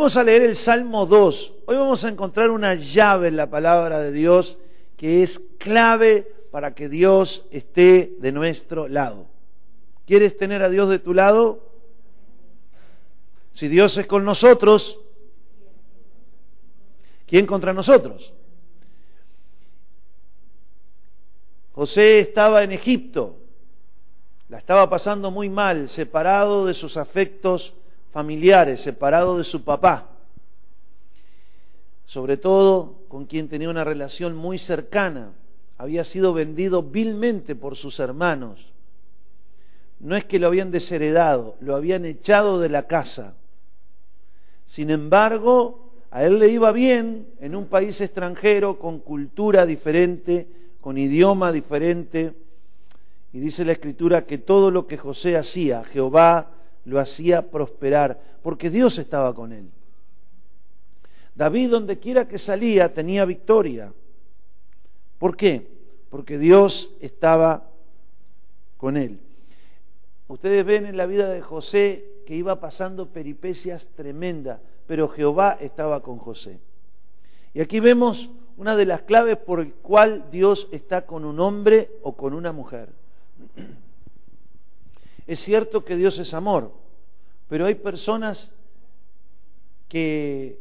Vamos a leer el Salmo 2. Hoy vamos a encontrar una llave en la palabra de Dios que es clave para que Dios esté de nuestro lado. ¿Quieres tener a Dios de tu lado? Si Dios es con nosotros, ¿quién contra nosotros? José estaba en Egipto, la estaba pasando muy mal, separado de sus afectos familiares, separado de su papá, sobre todo con quien tenía una relación muy cercana, había sido vendido vilmente por sus hermanos. No es que lo habían desheredado, lo habían echado de la casa. Sin embargo, a él le iba bien en un país extranjero con cultura diferente, con idioma diferente. Y dice la escritura que todo lo que José hacía, Jehová lo hacía prosperar, porque Dios estaba con él. David, donde quiera que salía, tenía victoria. ¿Por qué? Porque Dios estaba con él. Ustedes ven en la vida de José que iba pasando peripecias tremendas, pero Jehová estaba con José. Y aquí vemos una de las claves por el cual Dios está con un hombre o con una mujer. Es cierto que Dios es amor, pero hay personas que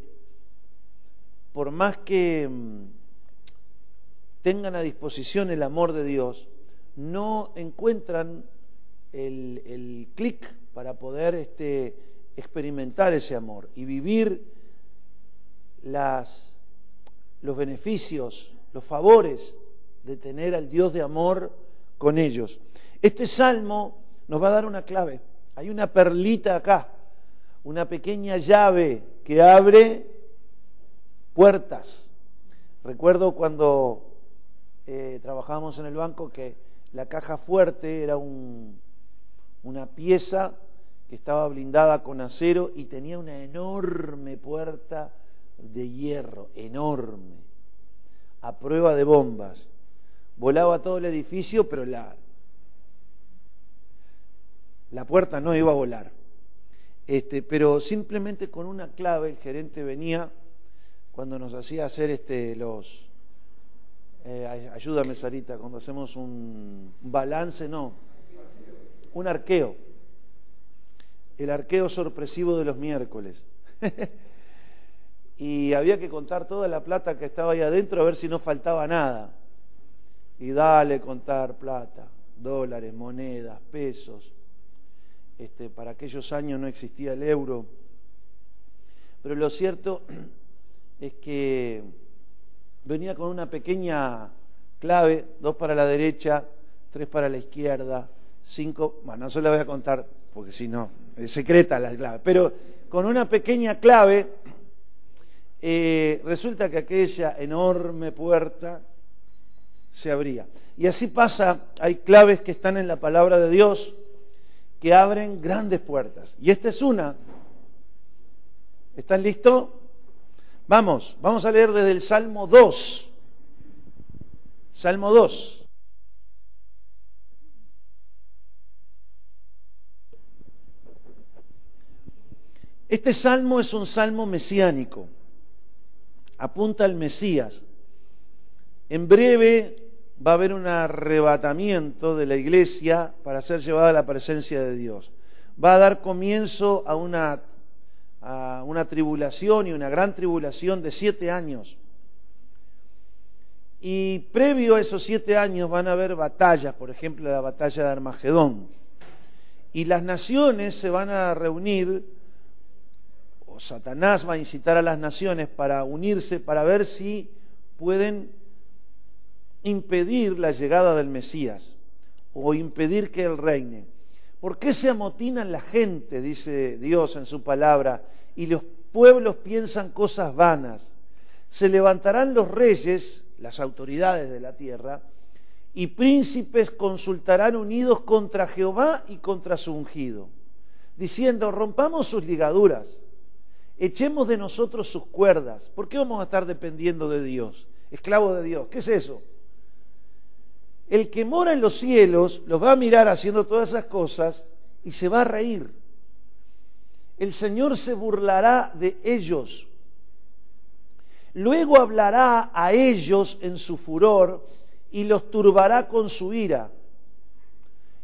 por más que mm, tengan a disposición el amor de Dios, no encuentran el, clic para poder este, experimentar ese amor y vivir los beneficios, los favores de tener al Dios de amor con ellos. Este salmo nos va a dar una clave. Hay una perlita acá, una pequeña llave que abre puertas. Recuerdo cuando eh, trabajábamos en el banco que la caja fuerte era un, una pieza que estaba blindada con acero y tenía una enorme puerta de hierro, enorme, a prueba de bombas. Volaba todo el edificio, pero la, la puerta no iba a volar. Este, pero simplemente con una clave el gerente venía cuando nos hacía hacer este, los... Eh, ayúdame, Sarita, cuando hacemos un balance, no, un arqueo. El arqueo sorpresivo de los miércoles. y había que contar toda la plata que estaba ahí adentro a ver si no faltaba nada. Y dale contar plata, dólares, monedas, pesos, este, para aquellos años no existía el euro. Pero lo cierto es que venía con una pequeña clave, dos para la derecha, tres para la izquierda, cinco, bueno, no se la voy a contar porque si no, es secreta la clave, pero con una pequeña clave eh, resulta que aquella enorme puerta se abría. Y así pasa, hay claves que están en la palabra de Dios, que abren grandes puertas. Y esta es una. ¿Están listos? Vamos, vamos a leer desde el Salmo 2. Salmo 2. Este salmo es un salmo mesiánico, apunta al Mesías. En breve va a haber un arrebatamiento de la iglesia para ser llevada a la presencia de Dios. Va a dar comienzo a una, a una tribulación y una gran tribulación de siete años. Y previo a esos siete años van a haber batallas, por ejemplo la batalla de Armagedón. Y las naciones se van a reunir, o Satanás va a incitar a las naciones para unirse, para ver si pueden impedir la llegada del Mesías o impedir que Él reine. ¿Por qué se amotinan la gente, dice Dios en su palabra, y los pueblos piensan cosas vanas? Se levantarán los reyes, las autoridades de la tierra, y príncipes consultarán unidos contra Jehová y contra su ungido, diciendo, rompamos sus ligaduras, echemos de nosotros sus cuerdas. ¿Por qué vamos a estar dependiendo de Dios? Esclavo de Dios. ¿Qué es eso? El que mora en los cielos los va a mirar haciendo todas esas cosas y se va a reír. el Señor se burlará de ellos. Luego hablará a ellos en su furor y los turbará con su ira.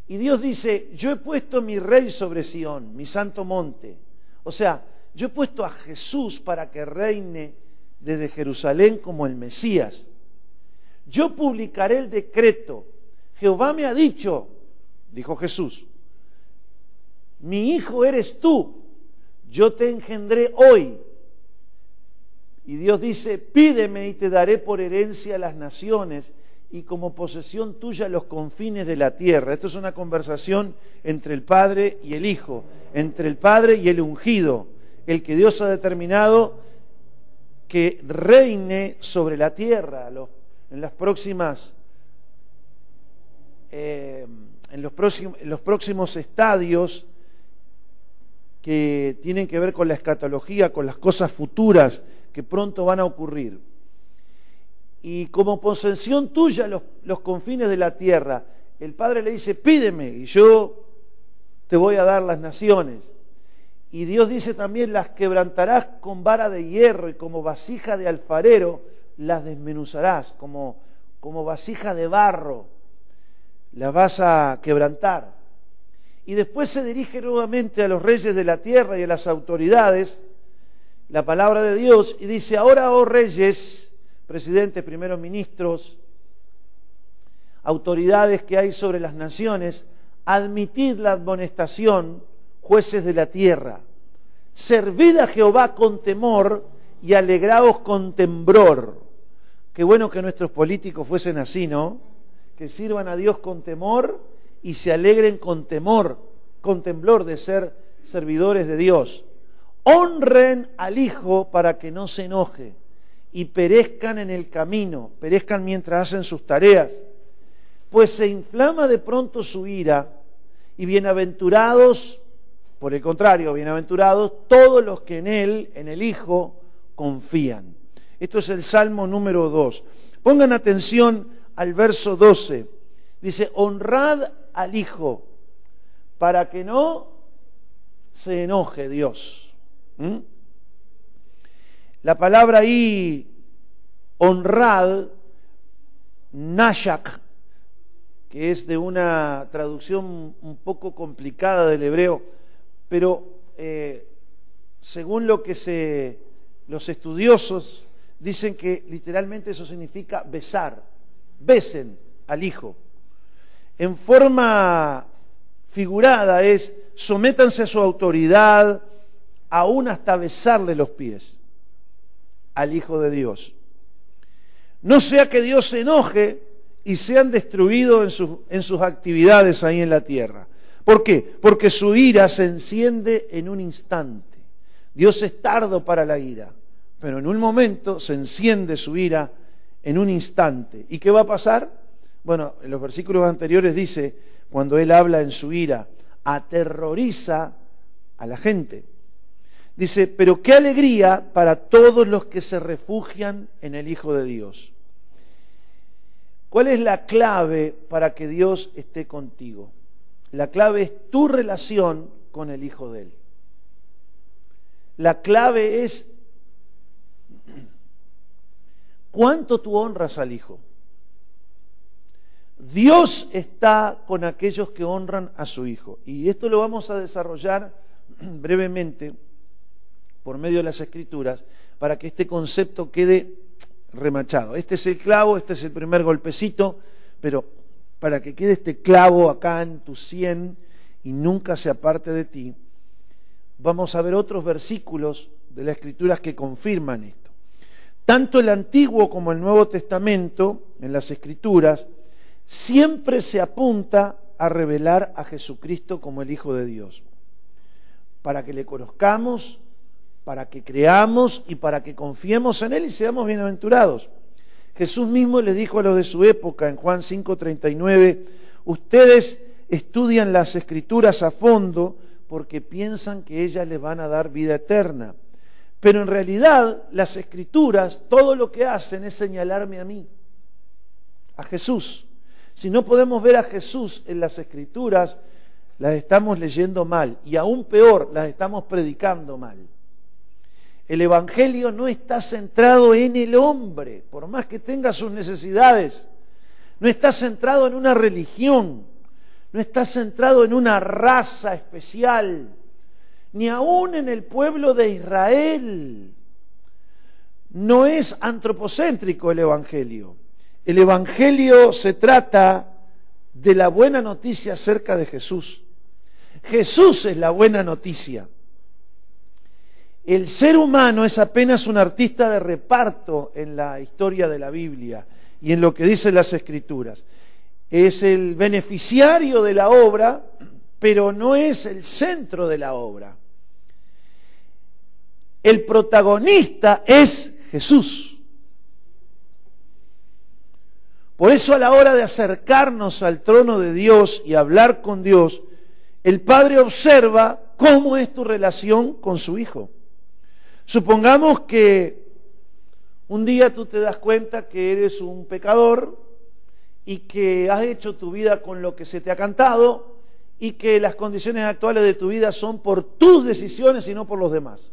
Y Dios dice, yo he puesto mi rey sobre Sión, mi santo monte. O sea, yo he puesto a Jesús para que reine desde Jerusalén como el Mesías. Yo publicaré el decreto. Jehová me ha dicho, dijo Jesús, mi hijo eres tú, yo te engendré hoy. Y Dios dice, pídeme y te daré por herencia las naciones y como posesión tuya los confines de la tierra. Esto es una conversación entre el Padre y el Hijo, entre el Padre y el ungido, el que Dios ha determinado que reine sobre la tierra en las próximas eh, en, los próximos, estadios que tienen que ver con la escatología, con las cosas futuras que pronto van a ocurrir y como posesión tuya los confines de la tierra. El Padre le dice, pídeme y yo te voy a dar las naciones. Y Dios dice también, las quebrantarás con vara de hierro y como vasija de alfarero las desmenuzarás, como, como vasija de barro las vas a quebrantar. Y después se dirige nuevamente a los reyes de la tierra y a las autoridades, la palabra de Dios, y dice, ahora, oh reyes, presidentes, primeros ministros, autoridades que hay sobre las naciones, admitid la admonestación, jueces de la tierra. Servid a Jehová con temor y alegraos con temblor. Qué bueno que nuestros políticos fuesen así, ¿no? Que sirvan a Dios con temor y se alegren con temor, con temblor de ser servidores de Dios. Honren al Hijo para que no se enoje y perezcan en el camino, perezcan mientras hacen sus tareas, pues se inflama de pronto su ira y bienaventurados, por el contrario, bienaventurados todos los que en Él, en el Hijo, confían. Esto es el Salmo número 2. Pongan atención al verso 12. Dice, honrad al Hijo para que no se enoje Dios. ¿Mm? La palabra ahí, honrad, nashak, que es de una traducción un poco complicada del hebreo, pero eh, según lo que se, los estudiosos dicen que literalmente eso significa besar, besen al hijo. En forma figurada es sométanse a su autoridad, aún hasta besarle los pies al Hijo de Dios. No sea que Dios se enoje y sean destruidos en, en sus actividades ahí en la tierra. ¿Por qué? Porque su ira se enciende en un instante. Dios es tardo para la ira, pero en un momento se enciende su ira en un instante. ¿Y qué va a pasar? Bueno, en los versículos anteriores dice, cuando Él habla en su ira, aterroriza a la gente. Dice, pero qué alegría para todos los que se refugian en el Hijo de Dios. ¿Cuál es la clave para que Dios esté contigo? La clave es tu relación con el Hijo de Él. La clave es cuánto tú honras al Hijo. Dios está con aquellos que honran a su Hijo. Y esto lo vamos a desarrollar brevemente por medio de las escrituras para que este concepto quede remachado. Este es el clavo, este es el primer golpecito, pero para que quede este clavo acá en tu sien y nunca se aparte de ti, vamos a ver otros versículos de las escrituras que confirman esto. Tanto el Antiguo como el Nuevo Testamento, en las escrituras, siempre se apunta a revelar a Jesucristo como el Hijo de Dios, para que le conozcamos para que creamos y para que confiemos en Él y seamos bienaventurados. Jesús mismo le dijo a los de su época en Juan 5:39, ustedes estudian las escrituras a fondo porque piensan que ellas les van a dar vida eterna. Pero en realidad las escrituras, todo lo que hacen es señalarme a mí, a Jesús. Si no podemos ver a Jesús en las escrituras, las estamos leyendo mal y aún peor, las estamos predicando mal. El Evangelio no está centrado en el hombre, por más que tenga sus necesidades. No está centrado en una religión, no está centrado en una raza especial, ni aún en el pueblo de Israel. No es antropocéntrico el Evangelio. El Evangelio se trata de la buena noticia acerca de Jesús. Jesús es la buena noticia. El ser humano es apenas un artista de reparto en la historia de la Biblia y en lo que dicen las escrituras. Es el beneficiario de la obra, pero no es el centro de la obra. El protagonista es Jesús. Por eso a la hora de acercarnos al trono de Dios y hablar con Dios, el Padre observa cómo es tu relación con su Hijo. Supongamos que un día tú te das cuenta que eres un pecador y que has hecho tu vida con lo que se te ha cantado y que las condiciones actuales de tu vida son por tus decisiones y no por los demás.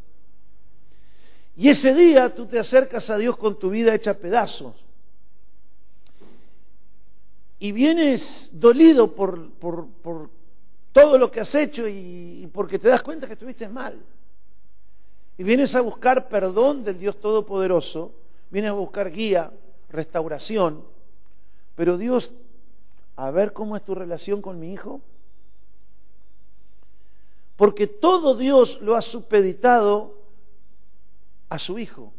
Y ese día tú te acercas a Dios con tu vida hecha pedazos. Y vienes dolido por, por, por todo lo que has hecho y, porque te das cuenta que estuviste mal. Y vienes a buscar perdón del Dios Todopoderoso, vienes a buscar guía, restauración, pero Dios, a ver cómo es tu relación con mi hijo. Porque todo Dios lo ha supeditado a su hijo.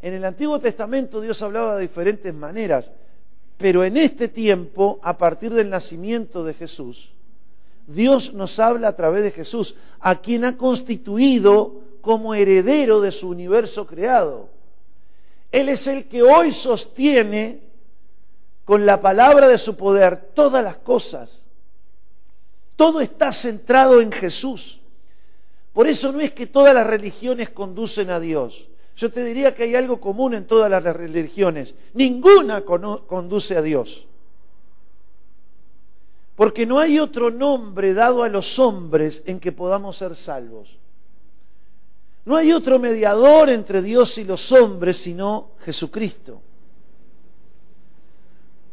En el Antiguo Testamento Dios hablaba de diferentes maneras, pero en este tiempo, a partir del nacimiento de Jesús, Dios nos habla a través de Jesús, a quien ha constituido como heredero de su universo creado. Él es el que hoy sostiene con la palabra de su poder todas las cosas. Todo está centrado en Jesús. Por eso no es que todas las religiones conducen a Dios. Yo te diría que hay algo común en todas las religiones. Ninguna conduce a Dios. Porque no hay otro nombre dado a los hombres en que podamos ser salvos. No hay otro mediador entre Dios y los hombres sino Jesucristo.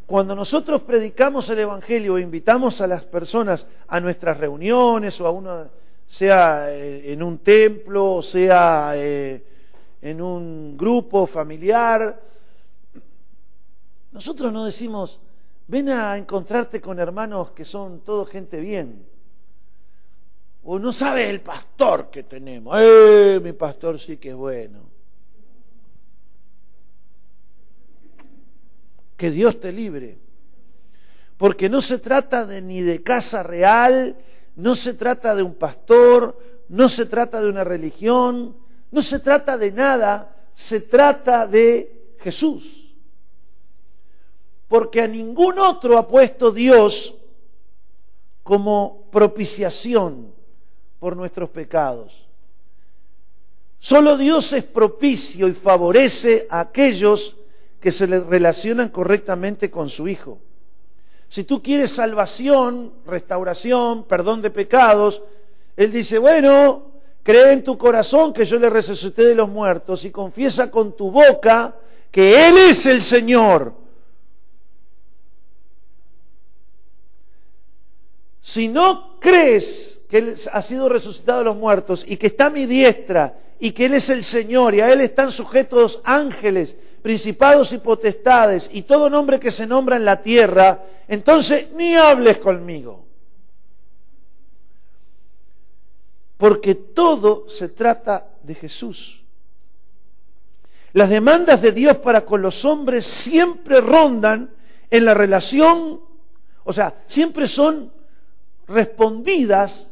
Cuando nosotros predicamos el Evangelio e invitamos a las personas a nuestras reuniones o a una, sea eh, en un templo, sea eh, en un grupo familiar, nosotros no decimos, Ven a encontrarte con hermanos que son todo gente bien. O no sabes el pastor que tenemos. ¡Eh! Mi pastor sí que es bueno. Que Dios te libre. Porque no se trata de, ni de casa real, no se trata de un pastor, no se trata de una religión, no se trata de nada, se trata de Jesús porque a ningún otro ha puesto Dios como propiciación por nuestros pecados. Solo Dios es propicio y favorece a aquellos que se le relacionan correctamente con su Hijo. Si tú quieres salvación, restauración, perdón de pecados, Él dice, bueno, cree en tu corazón que yo le resucité de los muertos y confiesa con tu boca que Él es el Señor Si no crees que Él ha sido resucitado de los muertos y que está a mi diestra y que Él es el Señor y a Él están sujetos ángeles, principados y potestades y todo nombre que se nombra en la tierra, entonces ni hables conmigo. Porque todo se trata de Jesús. Las demandas de Dios para con los hombres siempre rondan en la relación, o sea, siempre son respondidas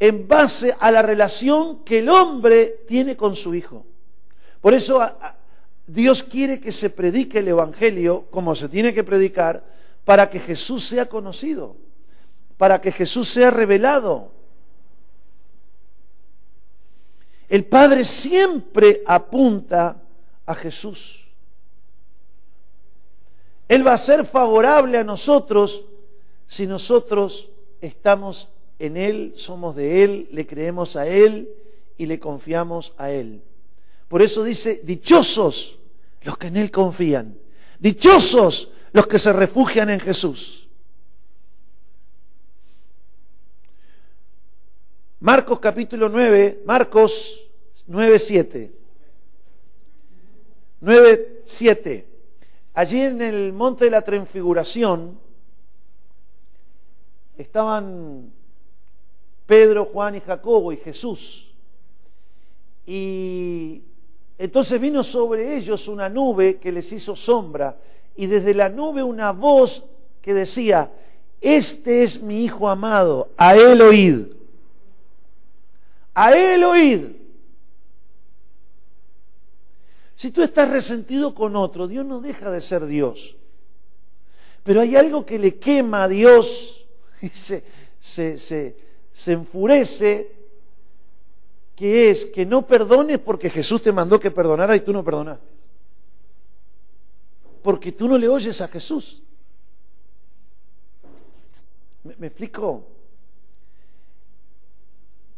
en base a la relación que el hombre tiene con su hijo. Por eso Dios quiere que se predique el Evangelio como se tiene que predicar para que Jesús sea conocido, para que Jesús sea revelado. El Padre siempre apunta a Jesús. Él va a ser favorable a nosotros si nosotros estamos en Él, somos de Él, le creemos a Él y le confiamos a Él. Por eso dice, dichosos los que en Él confían, dichosos los que se refugian en Jesús. Marcos capítulo 9, Marcos 9, 7. 9, 7. Allí en el monte de la transfiguración estaban Pedro, Juan y Jacobo y Jesús. Y entonces vino sobre ellos una nube que les hizo sombra y desde la nube una voz que decía, este es mi Hijo amado, a él oíd. A él oíd. Si tú estás resentido con otro, Dios no deja de ser Dios. Pero hay algo que le quema a Dios y se, se, enfurece, que es que no perdones porque Jesús te mandó que perdonara y tú no perdonaste. Porque tú no le oyes a Jesús. ¿Me, explico?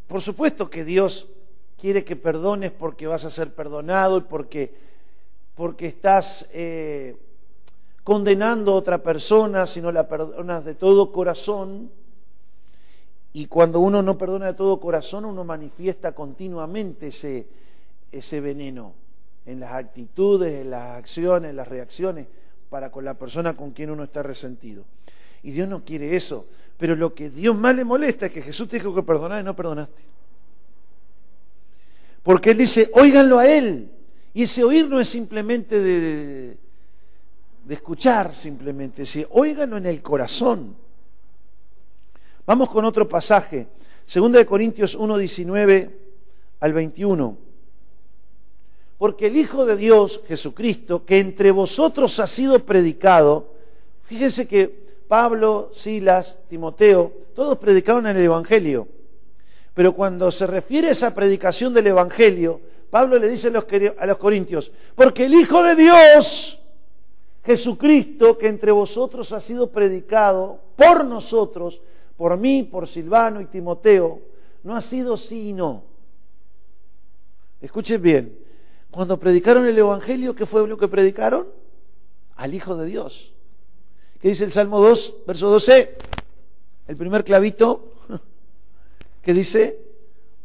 Por supuesto que Dios quiere que perdones porque vas a ser perdonado y porque, porque estás eh, condenando a otra persona, si no la perdonas de todo corazón. Y cuando uno no perdona de todo corazón, uno manifiesta continuamente ese, ese veneno en las actitudes, en las acciones, en las reacciones para con la persona con quien uno está resentido. Y Dios no quiere eso. Pero lo que Dios más le molesta es que Jesús te dijo que perdonar y no perdonaste. Porque Él dice, óiganlo a Él. Y ese oír no es simplemente de, de escuchar, simplemente, es óiganlo en el corazón. Vamos con otro pasaje. Segunda de Corintios 1, 19 al 21. Porque el Hijo de Dios, Jesucristo, que entre vosotros ha sido predicado, fíjense que Pablo, Silas, Timoteo, todos predicaron en el Evangelio. Pero cuando se refiere a esa predicación del Evangelio, Pablo le dice a los, a los corintios, porque el Hijo de Dios, Jesucristo, que entre vosotros ha sido predicado por nosotros, por mí, por Silvano y Timoteo, no ha sido sí y no. Escuchen bien, cuando predicaron el Evangelio, ¿qué fue lo que predicaron? Al Hijo de Dios. ¿Qué dice el Salmo 2, verso 12? El primer clavito que dice,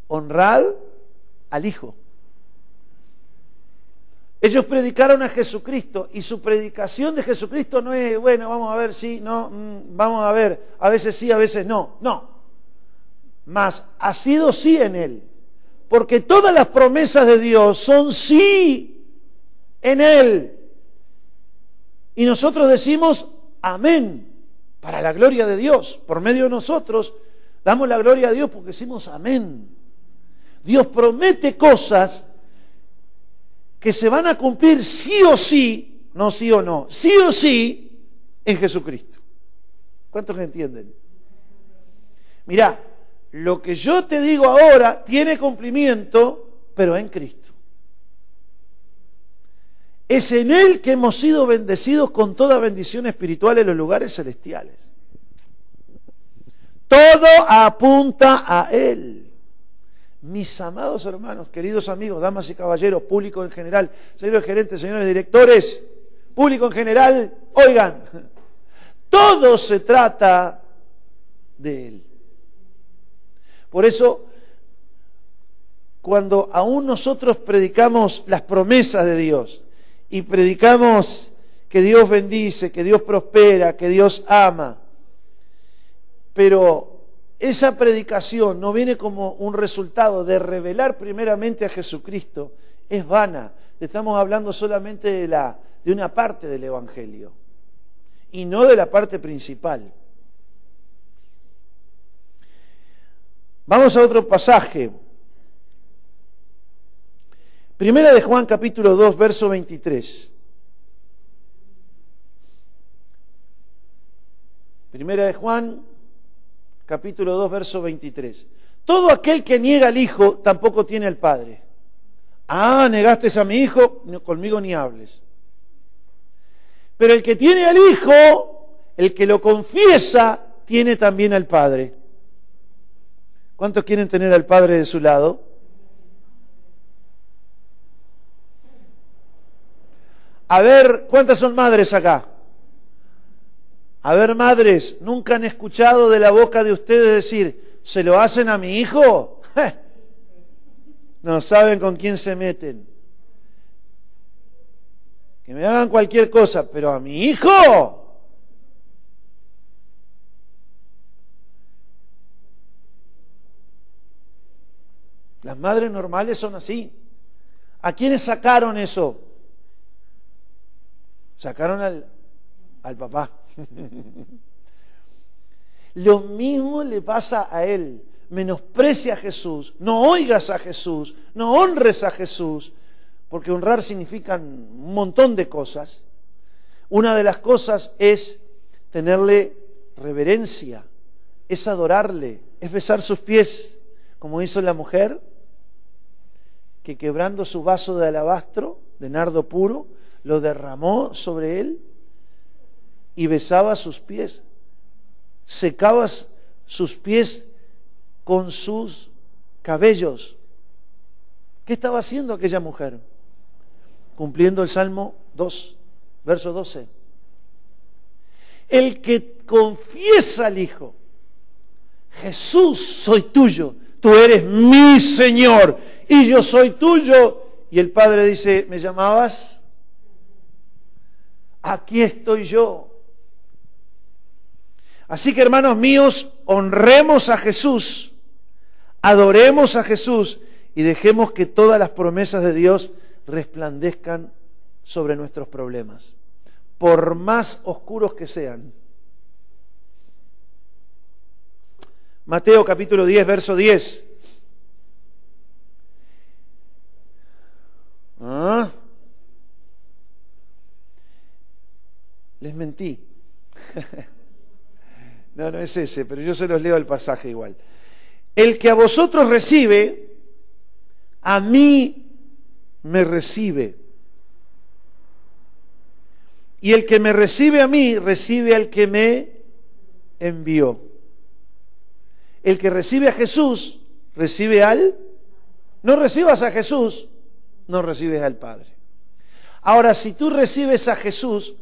honrad al Hijo. Ellos predicaron a Jesucristo y su predicación de Jesucristo no es, bueno, vamos a ver si, no, mm, vamos a ver, a veces sí, a veces no, no. Mas ha sido sí en Él, porque todas las promesas de Dios son sí en Él. Y nosotros decimos amén para la gloria de Dios. Por medio de nosotros Damos la gloria a Dios porque decimos amén. Dios promete cosas que se van a cumplir sí o sí, no sí o no, sí o sí en Jesucristo. ¿Cuántos entienden? Mirá, lo que yo te digo ahora tiene cumplimiento, pero en Cristo. Es en Él que hemos sido bendecidos con toda bendición espiritual en los lugares celestiales. Todo apunta a Él. Mis amados hermanos, queridos amigos, damas y caballeros, público en general, señores gerentes, señores directores, público en general, oigan, todo se trata de Él. Por eso, cuando aún nosotros predicamos las promesas de Dios y predicamos que Dios bendice, que Dios prospera, que Dios ama, pero esa predicación no viene como un resultado de revelar primeramente a Jesucristo, es vana. Estamos hablando solamente de, la, de una parte del Evangelio y no de la parte principal. Vamos a otro pasaje. Primera de Juan capítulo 2, verso 23. Primera de Juan capítulo 2, verso 23. Todo aquel que niega al Hijo tampoco tiene al Padre. Ah, negaste a mi Hijo, conmigo ni hables. Pero el que tiene al Hijo, el que lo confiesa, tiene también al Padre. ¿Cuántos quieren tener al Padre de su lado? A ver, ¿cuántas son madres acá? A ver, madres, ¿nunca han escuchado de la boca de ustedes decir, ¿se lo hacen a mi hijo? no saben con quién se meten. Que me hagan cualquier cosa, pero a mi hijo. Las madres normales son así. ¿A quiénes sacaron eso? Sacaron al, al papá. Lo mismo le pasa a él. Menosprecia a Jesús, no oigas a Jesús, no honres a Jesús, porque honrar significa un montón de cosas. Una de las cosas es tenerle reverencia, es adorarle, es besar sus pies, como hizo la mujer, que quebrando su vaso de alabastro, de nardo puro, lo derramó sobre él y besaba sus pies, secaba sus pies con sus cabellos. ¿Qué estaba haciendo aquella mujer? Cumpliendo el Salmo 2, verso 12. El que confiesa al Hijo, Jesús, soy tuyo, tú eres mi Señor y yo soy tuyo. Y el Padre dice, ¿me llamabas? Aquí estoy yo. Así que hermanos míos, honremos a Jesús, adoremos a Jesús y dejemos que todas las promesas de Dios resplandezcan sobre nuestros problemas, por más oscuros que sean. Mateo capítulo 10, verso 10. ¿Ah? Les mentí. No, no es ese, pero yo se los leo el pasaje igual. El que a vosotros recibe, a mí me recibe. Y el que me recibe a mí, recibe al que me envió. El que recibe a Jesús, recibe al... No recibas a Jesús, no recibes al Padre. Ahora, si tú recibes a Jesús,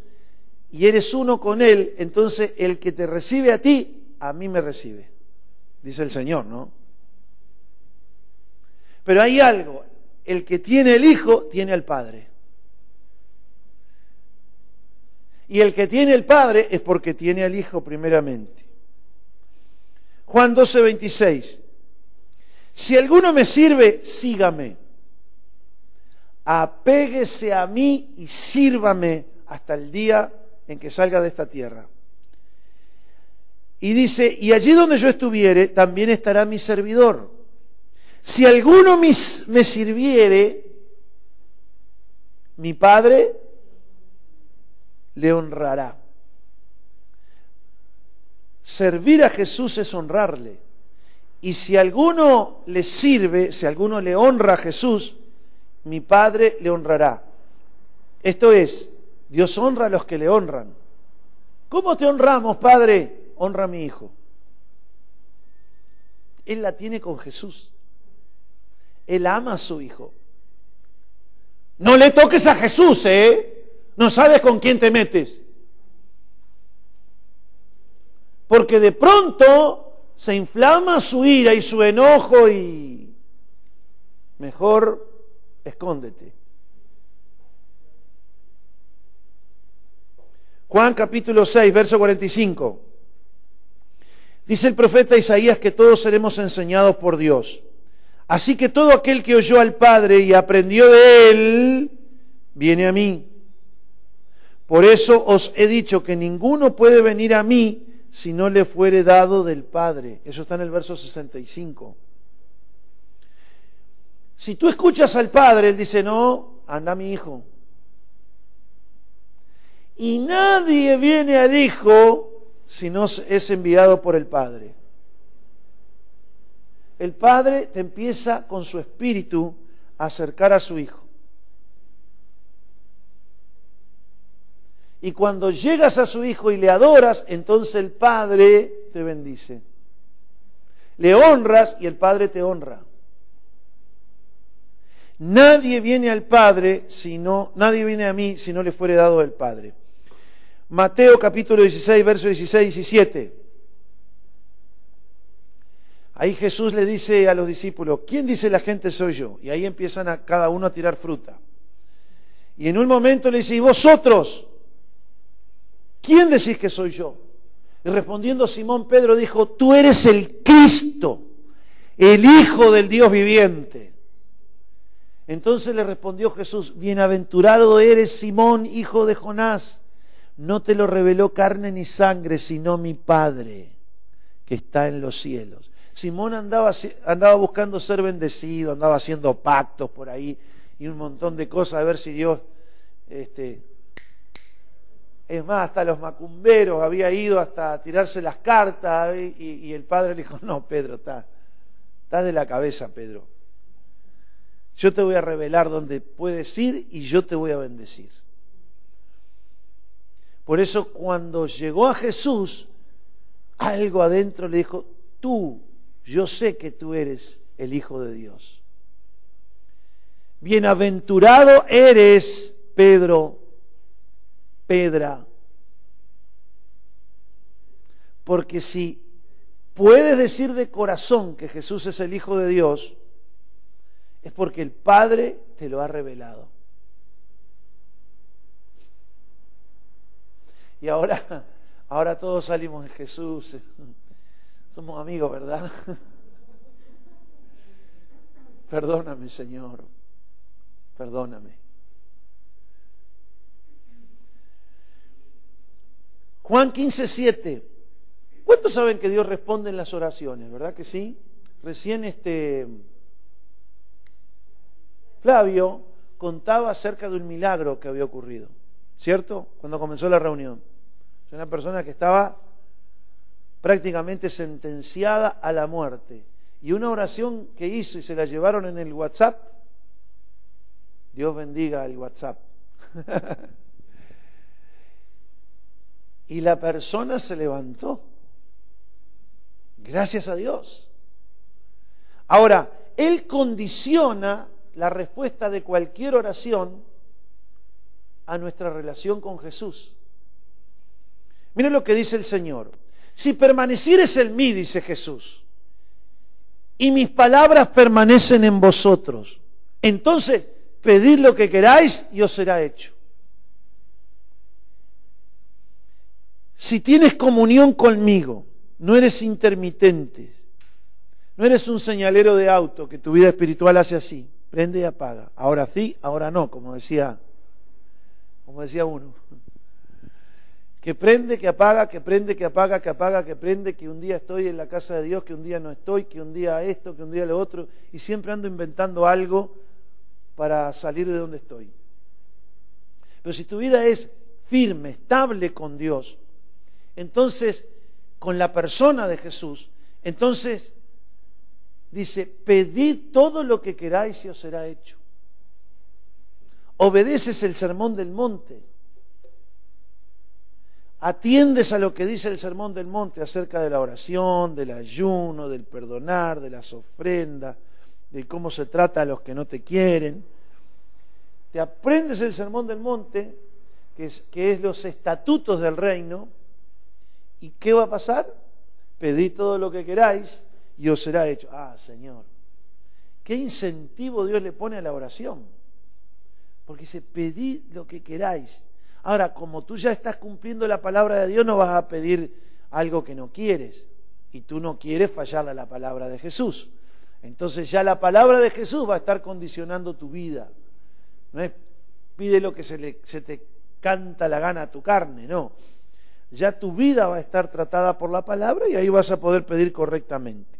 y eres uno con Él, entonces el que te recibe a ti, a mí me recibe, dice el Señor, ¿no? Pero hay algo, el que tiene el Hijo, tiene al Padre. Y el que tiene el Padre es porque tiene al Hijo primeramente. Juan 12, 26. Si alguno me sirve, sígame. Apéguese a mí y sírvame hasta el día en que salga de esta tierra. Y dice, y allí donde yo estuviere, también estará mi servidor. Si alguno me sirviere, mi Padre le honrará. Servir a Jesús es honrarle. Y si alguno le sirve, si alguno le honra a Jesús, mi Padre le honrará. Esto es, Dios honra a los que le honran. ¿Cómo te honramos, Padre? Honra a mi Hijo. Él la tiene con Jesús. Él ama a su Hijo. No le toques a Jesús, ¿eh? No sabes con quién te metes. Porque de pronto se inflama su ira y su enojo y mejor escóndete. Juan capítulo 6, verso 45. Dice el profeta Isaías que todos seremos enseñados por Dios. Así que todo aquel que oyó al Padre y aprendió de él, viene a mí. Por eso os he dicho que ninguno puede venir a mí si no le fuere dado del Padre. Eso está en el verso 65. Si tú escuchas al Padre, Él dice, no, anda mi hijo. Y nadie viene al Hijo si no es enviado por el Padre. El Padre te empieza con su espíritu a acercar a su Hijo. Y cuando llegas a su Hijo y le adoras, entonces el Padre te bendice. Le honras y el Padre te honra. Nadie viene al Padre si no, nadie viene a mí si no le fuere dado del Padre. Mateo capítulo 16, verso 16 y 17. Ahí Jesús le dice a los discípulos, ¿quién dice la gente soy yo? Y ahí empiezan a cada uno a tirar fruta. Y en un momento le dice, ¿y vosotros? ¿Quién decís que soy yo? Y respondiendo Simón Pedro dijo, tú eres el Cristo, el Hijo del Dios viviente. Entonces le respondió Jesús, bienaventurado eres Simón, hijo de Jonás, no te lo reveló carne ni sangre, sino mi Padre que está en los cielos. Simón andaba, andaba buscando ser bendecido, andaba haciendo pactos por ahí y un montón de cosas a ver si Dios, este, es más, hasta los macumberos había ido hasta tirarse las cartas y, el padre le dijo, no, Pedro, estás está de la cabeza, Pedro. Yo te voy a revelar dónde puedes ir y yo te voy a bendecir. Por eso cuando llegó a Jesús, algo adentro le dijo, tú yo sé que tú eres el Hijo de Dios. Bienaventurado eres, Pedro, Pedra, porque si puedes decir de corazón que Jesús es el Hijo de Dios, es porque el Padre te lo ha revelado. Y ahora, ahora todos salimos en Jesús. Somos amigos, ¿verdad? Perdóname, Señor. Perdóname. Juan 15, 7. ¿Cuántos saben que Dios responde en las oraciones? ¿Verdad que sí? Recién este Flavio contaba acerca de un milagro que había ocurrido, ¿cierto? Cuando comenzó la reunión. Una persona que estaba prácticamente sentenciada a la muerte. Y una oración que hizo y se la llevaron en el WhatsApp, Dios bendiga el WhatsApp. y la persona se levantó. Gracias a Dios. Ahora, Él condiciona la respuesta de cualquier oración a nuestra relación con Jesús. Miren lo que dice el Señor. Si permanecieres en mí, dice Jesús, y mis palabras permanecen en vosotros, entonces pedid lo que queráis y os será hecho. Si tienes comunión conmigo, no eres intermitente, no eres un señalero de auto que tu vida espiritual hace así, prende y apaga. Ahora sí, ahora no, como decía, como decía uno que prende, que apaga, que prende, que apaga, que apaga, que prende, que un día estoy en la casa de Dios, que un día no estoy, que un día esto, que un día lo otro, y siempre ando inventando algo para salir de donde estoy. Pero si tu vida es firme, estable con Dios, entonces, con la persona de Jesús, entonces dice, pedid todo lo que queráis y os será hecho. Obedeces el sermón del monte atiendes a lo que dice el Sermón del Monte acerca de la oración, del ayuno, del perdonar, de las ofrendas, de cómo se trata a los que no te quieren, te aprendes el Sermón del Monte, que es, los estatutos del reino, ¿y qué va a pasar? Pedid todo lo que queráis y os será hecho. Ah, Señor, qué incentivo Dios le pone a la oración. Porque dice, pedid lo que queráis Ahora, como tú ya estás cumpliendo la palabra de Dios, no vas a pedir algo que no quieres. Y tú no quieres fallarle a la palabra de Jesús. Entonces ya la palabra de Jesús va a estar condicionando tu vida. No es pide lo que se, se te canta la gana a tu carne, no. Ya tu vida va a estar tratada por la palabra y ahí vas a poder pedir correctamente.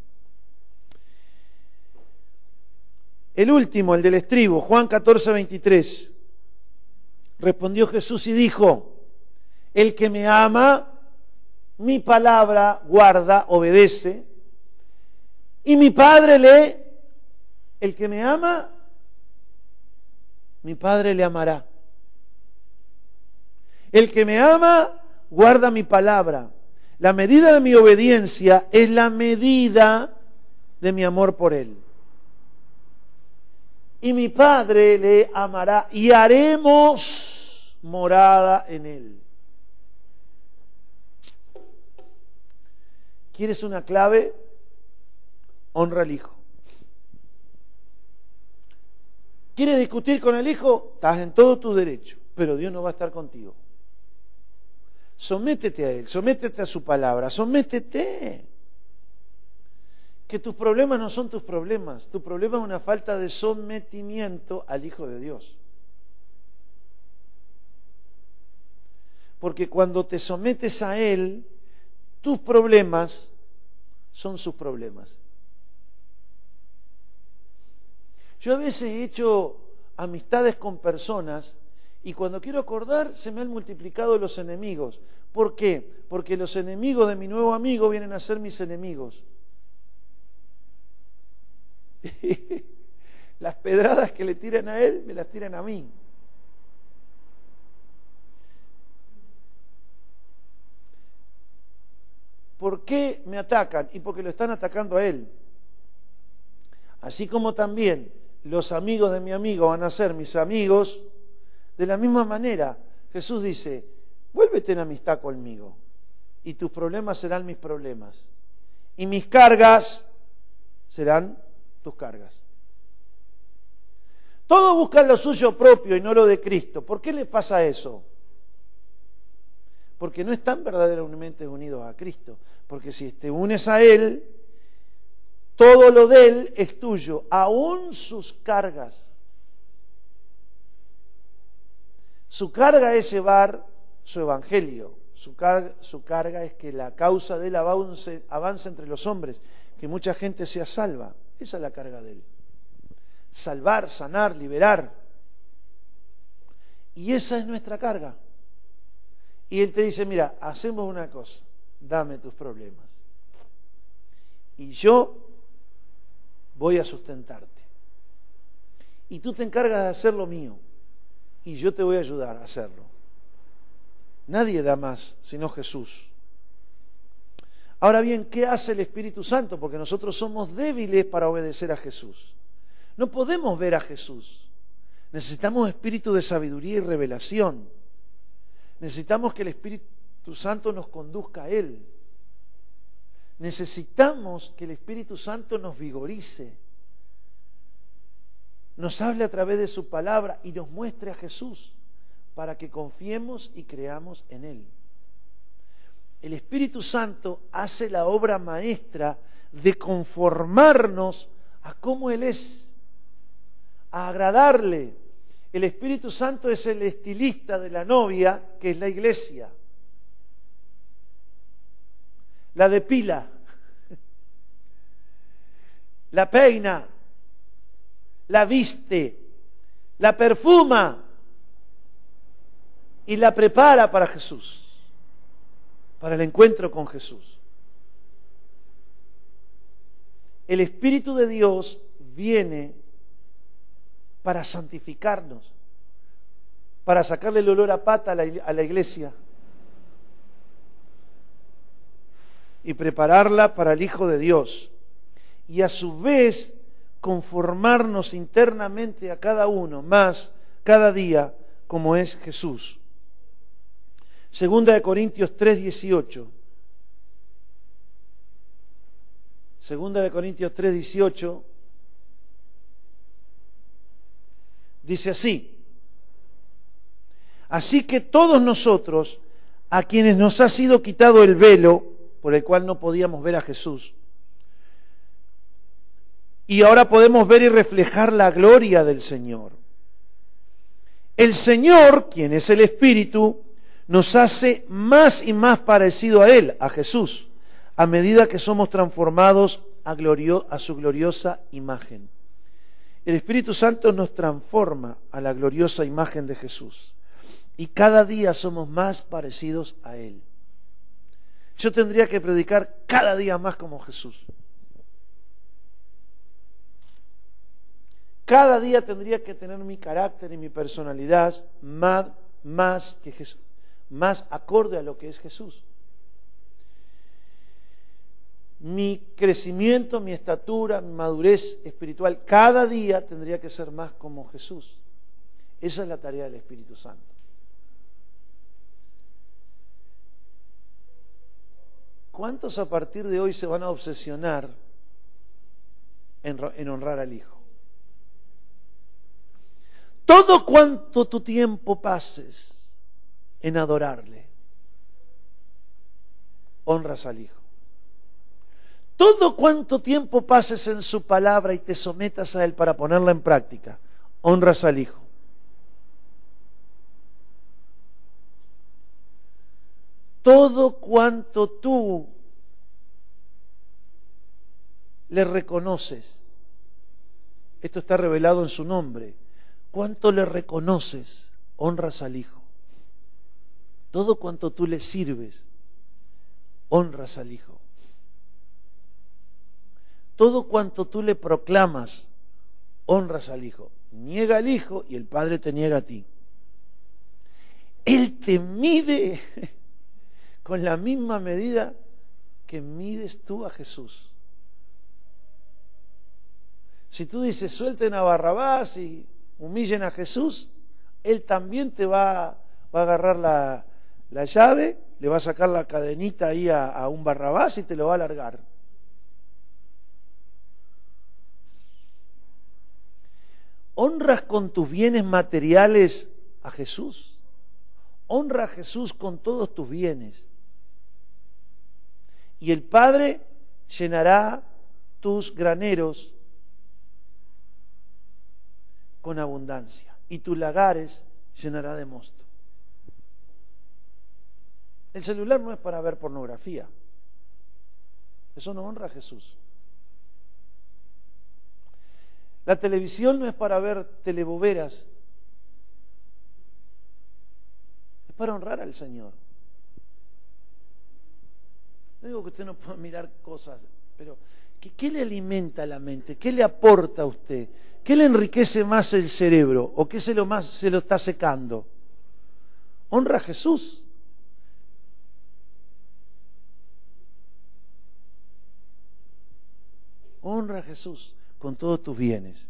El último, el del estribo, Juan 14, 23. Respondió Jesús y dijo, el que me ama, mi palabra guarda, obedece, y mi Padre le, el que me ama, mi Padre le amará. El que me ama, guarda mi palabra. La medida de mi obediencia es la medida de mi amor por Él. Y mi Padre le amará y haremos morada en Él. ¿Quieres una clave? Honra al Hijo. ¿Quieres discutir con el Hijo? Estás en todo tu derecho, pero Dios no va a estar contigo. Sométete a Él, sométete a su palabra, sométete. Que tus problemas no son tus problemas, tu problema es una falta de sometimiento al Hijo de Dios. Porque cuando te sometes a Él, tus problemas son sus problemas. Yo a veces he hecho amistades con personas y cuando quiero acordar se me han multiplicado los enemigos. ¿Por qué? Porque los enemigos de mi nuevo amigo vienen a ser mis enemigos. las pedradas que le tiran a él me las tiran a mí. ¿Por qué me atacan? Y porque lo están atacando a él. Así como también los amigos de mi amigo van a ser mis amigos, de la misma manera Jesús dice, vuélvete en amistad conmigo y tus problemas serán mis problemas y mis cargas serán tus cargas. Todos buscan lo suyo propio y no lo de Cristo. ¿Por qué les pasa eso? Porque no están verdaderamente unidos a Cristo. Porque si te unes a Él, todo lo de Él es tuyo, aún sus cargas. Su carga es llevar su evangelio. Su, carga es que la causa de Él avance, avance entre los hombres, que mucha gente sea salva. Esa es la carga de Él. Salvar, sanar, liberar. Y esa es nuestra carga. Y Él te dice, mira, hacemos una cosa, dame tus problemas. Y yo voy a sustentarte. Y tú te encargas de hacer lo mío. Y yo te voy a ayudar a hacerlo. Nadie da más sino Jesús. Ahora bien, ¿qué hace el Espíritu Santo? Porque nosotros somos débiles para obedecer a Jesús. No podemos ver a Jesús. Necesitamos espíritu de sabiduría y revelación. Necesitamos que el Espíritu Santo nos conduzca a Él. Necesitamos que el Espíritu Santo nos vigorice, nos hable a través de su palabra y nos muestre a Jesús para que confiemos y creamos en Él. El Espíritu Santo hace la obra maestra de conformarnos a cómo Él es, a agradarle, el Espíritu Santo es el estilista de la novia, que es la iglesia. La depila, la peina, la viste, la perfuma. Y la prepara para Jesús, para el encuentro con Jesús. El Espíritu de Dios viene para santificarnos, para sacarle el olor a pata a la, iglesia y prepararla para el Hijo de Dios. Y a su vez conformarnos internamente a cada uno más cada día como es Jesús. Segunda de Corintios 3, 18. Segunda de Corintios 3, Dice así, así que todos nosotros, a quienes nos ha sido quitado el velo por el cual no podíamos ver a Jesús, y ahora podemos ver y reflejar la gloria del Señor. El Señor, quien es el Espíritu, nos hace más y más parecido a Él, a Jesús, a medida que somos transformados a, a su gloriosa imagen. El Espíritu Santo nos transforma a la gloriosa imagen de Jesús y cada día somos más parecidos a Él. Yo tendría que predicar cada día más como Jesús. Cada día tendría que tener mi carácter y mi personalidad más, más que Jesús. más acorde a lo que es Jesús. Mi crecimiento, mi estatura, mi madurez espiritual, cada día tendría que ser más como Jesús. Esa es la tarea del Espíritu Santo. ¿Cuántos a partir de hoy se van a obsesionar en, honrar al Hijo? Todo cuanto tu tiempo pases en adorarle, honras al Hijo. Todo cuanto tiempo pases en su palabra y te sometas a Él para ponerla en práctica, honras al Hijo. todo cuanto tú le reconoces, esto está revelado en su nombre, cuánto le reconoces, honras al Hijo. Todo cuanto tú le sirves, honras al Hijo. Todo cuanto tú le proclamas, honras al Hijo. Niega al Hijo y el Padre te niega a ti. Él te mide con la misma medida que mides tú a Jesús. Si tú dices suelten a Barrabás y humillen a Jesús, Él también te va, va a agarrar la, la, llave, le va a sacar la cadenita ahí a, a un Barrabás y te lo va a alargar. ¿Honras con tus bienes materiales a Jesús? Honra a Jesús con todos tus bienes y el Padre llenará tus graneros con abundancia y tus lagares llenará de mosto. El celular no es para ver pornografía. Eso no honra a Jesús. La televisión no es para ver teleboberas. Es para honrar al Señor. No digo que usted no pueda mirar cosas, pero ¿qué, le alimenta la mente? ¿Qué le aporta a usted? ¿Qué le enriquece más el cerebro? ¿O qué se lo más se lo está secando? Honra a Jesús. Honra a Jesús con todos tus bienes.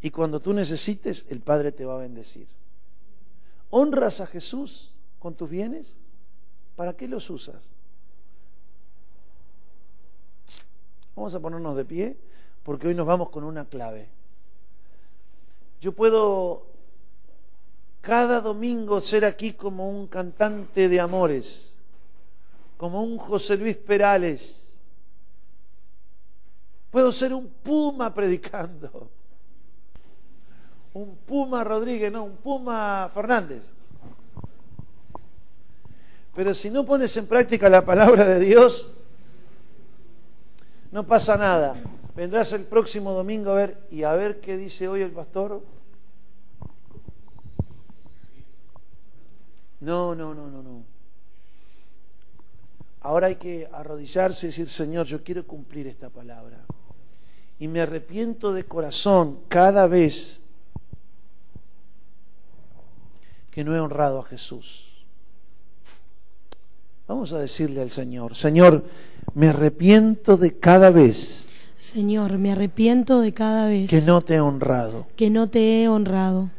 Y cuando tú necesites, el Padre te va a bendecir. ¿Honras a Jesús con tus bienes? ¿Para qué los usas? Vamos a ponernos de pie porque hoy nos vamos con una clave. Yo puedo cada domingo ser aquí como un cantante de amores, como un José Luis Perales. Puedo ser un Puma predicando, un Puma Rodríguez, no, un Puma Fernández. Pero si no pones en práctica la palabra de Dios, no pasa nada. Vendrás el próximo domingo a ver y a ver qué dice hoy el pastor. No, no, no, no, no. Ahora hay que arrodillarse y decir, Señor, yo quiero cumplir esta palabra. Y me arrepiento de corazón cada vez que no he honrado a Jesús. Vamos a decirle al Señor, Señor, me arrepiento de cada vez. Señor, me arrepiento de cada vez. Que no te he honrado. Que no te he honrado.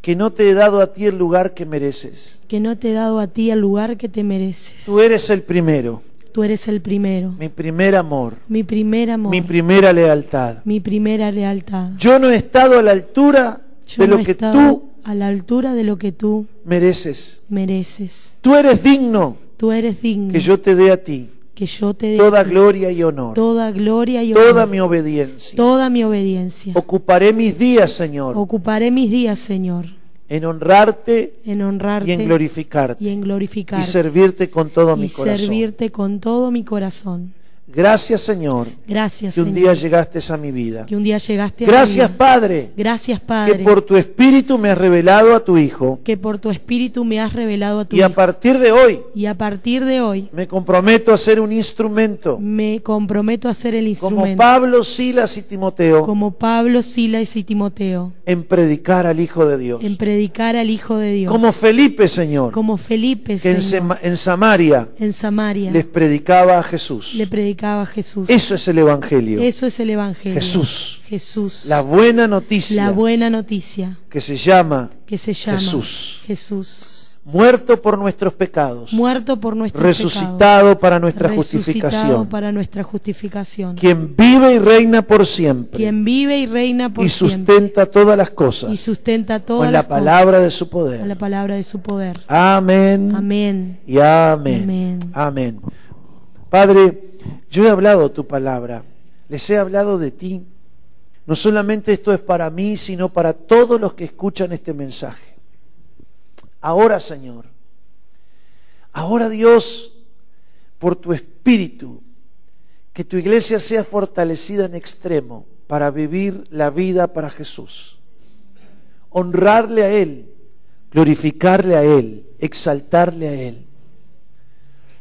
Que no te he dado a ti el lugar que mereces. Que no te he dado a ti el lugar que te mereces. Tú eres el primero. Tú eres el primero. Mi primer amor. Mi primer amor. Mi primera lealtad. Mi primera lealtad. Yo no he estado a la altura de lo que tú a la altura de lo que tú mereces. Mereces. Tú eres digno. Tú eres digno. Que yo te dé a ti que yo te dé toda gloria y honor. Toda gloria y honor. Toda mi obediencia. Toda mi obediencia. Ocuparé mis días, Señor. Ocuparé mis días, Señor. En honrarte, en honrarte y en glorificarte y en glorificarte y servirte con todo mi y corazón. servirte con todo mi corazón. Gracias, Señor, Gracias, que un Señor, día llegaste a mi vida. que un día llegaste a Gracias, mi vida. Padre, Gracias, que Padre, por tu Espíritu me has revelado a tu Hijo. que por tu Espíritu me has revelado a tu Y a Hijo. partir de hoy Y a partir de hoy me comprometo a ser un instrumento, me comprometo a ser el como instrumento, Pablo, Silas y Timoteo, como Pablo, Silas y Timoteo, en predicar al Hijo de Dios. en predicar al Hijo de Dios. Como Felipe, Señor, como Felipe, que en, Señor, Sema- en Samaria en Samaria les predicaba a Jesús. le predicaba a Jesús. Eso es el Evangelio. Eso es el Evangelio. Jesús. Jesús. La buena noticia La buena noticia que se llama que se llama Jesús. Jesús. muerto por nuestros pecados, Muerto por nuestros resucitado pecados, para nuestra resucitado justificación, para nuestra justificación. quien vive y reina por siempre Quien vive y reina por y siempre sustenta todas las y cosas sustenta todas con las la palabra de su cosas con la poder. palabra de su poder. Amén. Amén. y amén. Amén. Amén. Padre, yo he hablado tu palabra, les he hablado de ti. No solamente esto es para mí, sino para todos los que escuchan este mensaje. Ahora, Señor, ahora Dios, por tu espíritu, que tu iglesia sea fortalecida en extremo para vivir la vida para Jesús. Honrarle a Él, glorificarle a Él, exaltarle a Él.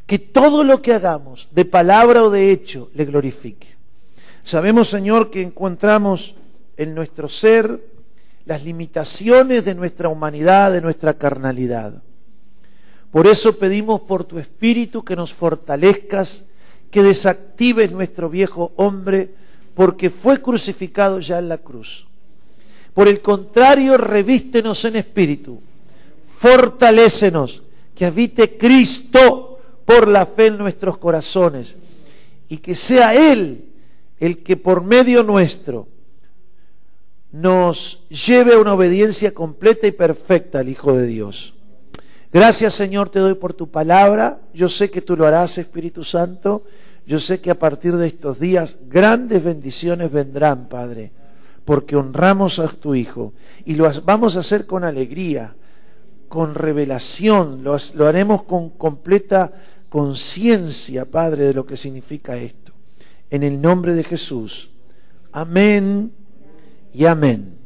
Que todo lo que hagamos, de palabra o de hecho, le glorifique. Sabemos, Señor, que encontramos en nuestro ser las limitaciones de nuestra humanidad, de nuestra carnalidad. Por eso pedimos por tu Espíritu que nos fortalezcas, que desactives nuestro viejo hombre, porque fue crucificado ya en la cruz. Por el contrario, revístenos en espíritu, fortalécenos, que habite Cristo por la fe en nuestros corazones, y que sea Él el que por medio nuestro nos lleve a una obediencia completa y perfecta al Hijo de Dios. Gracias Señor te doy por tu palabra. Yo sé que tú lo harás, Espíritu Santo. Yo sé que a partir de estos días grandes bendiciones vendrán, Padre, porque honramos a tu Hijo y lo vamos a hacer con alegría, con revelación, lo, lo haremos con completa conciencia, Padre, de lo que significa esto. En el nombre de Jesús. Amén y amén.